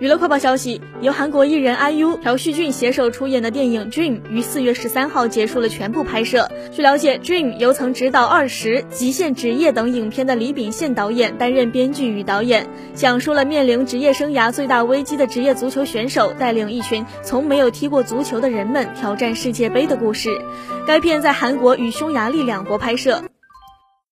娱乐快报消息由韩国艺人 iu 朴叙俊携手出演的电影 dream 于四月十三号结束了全部拍摄。据了解 dream 由曾执导二十极限职业等影片的李秉宪导演担任编剧与导演。讲述了面临职业生涯最大危机的职业足球选手带领一群从没有踢过足球的人们挑战世界杯的故事。该片在韩国与匈牙利两国拍摄。